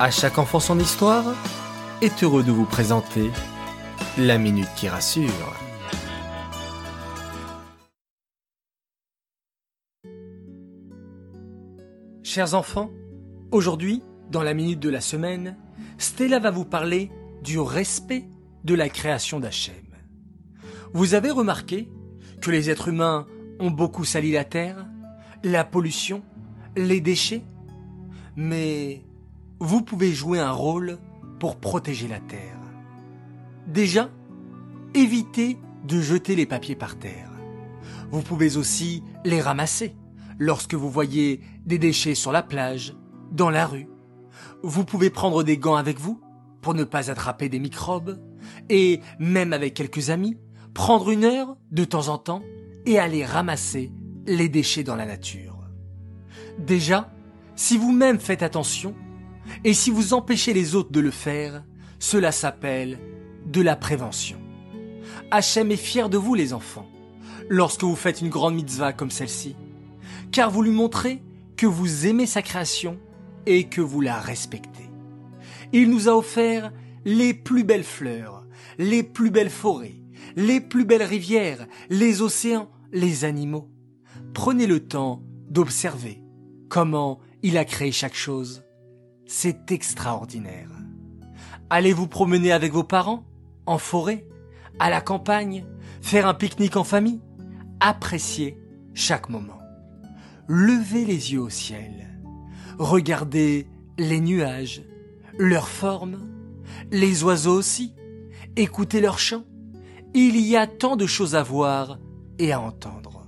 À chaque enfant son histoire est heureux de vous présenter la minute qui rassure. Chers enfants, aujourd'hui, dans la minute de la semaine, Stella va vous parler du respect de la création d'Hachem. Vous avez remarqué que les êtres humains ont beaucoup sali la terre, la pollution, les déchets, mais vous pouvez jouer un rôle pour protéger la terre. Déjà, évitez de jeter les papiers par terre. Vous pouvez aussi les ramasser lorsque vous voyez des déchets sur la plage, dans la rue. Vous pouvez prendre des gants avec vous pour ne pas attraper des microbes et, même avec quelques amis, prendre une heure de temps en temps et aller ramasser les déchets dans la nature. Déjà, si vous-même faites attention, et si vous empêchez les autres de le faire, cela s'appelle de la prévention. Hachem est fier de vous les enfants, lorsque vous faites une grande mitzvah comme celle-ci, car vous lui montrez que vous aimez sa création et que vous la respectez. Il nous a offert les plus belles fleurs, les plus belles forêts, les plus belles rivières, les océans, les animaux. Prenez le temps d'observer comment il a créé chaque chose c'est extraordinaire. Allez vous promener avec vos parents, en forêt, à la campagne, faire un pique-nique en famille. Appréciez chaque moment. Levez les yeux au ciel. Regardez les nuages, leurs formes, les oiseaux aussi. Écoutez leurs chants. Il y a tant de choses à voir et à entendre.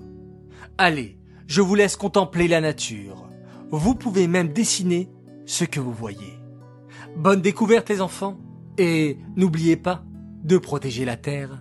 Allez, je vous laisse contempler la nature. Vous pouvez même dessiner ce que vous voyez. Bonne découverte les enfants et n'oubliez pas de protéger la Terre.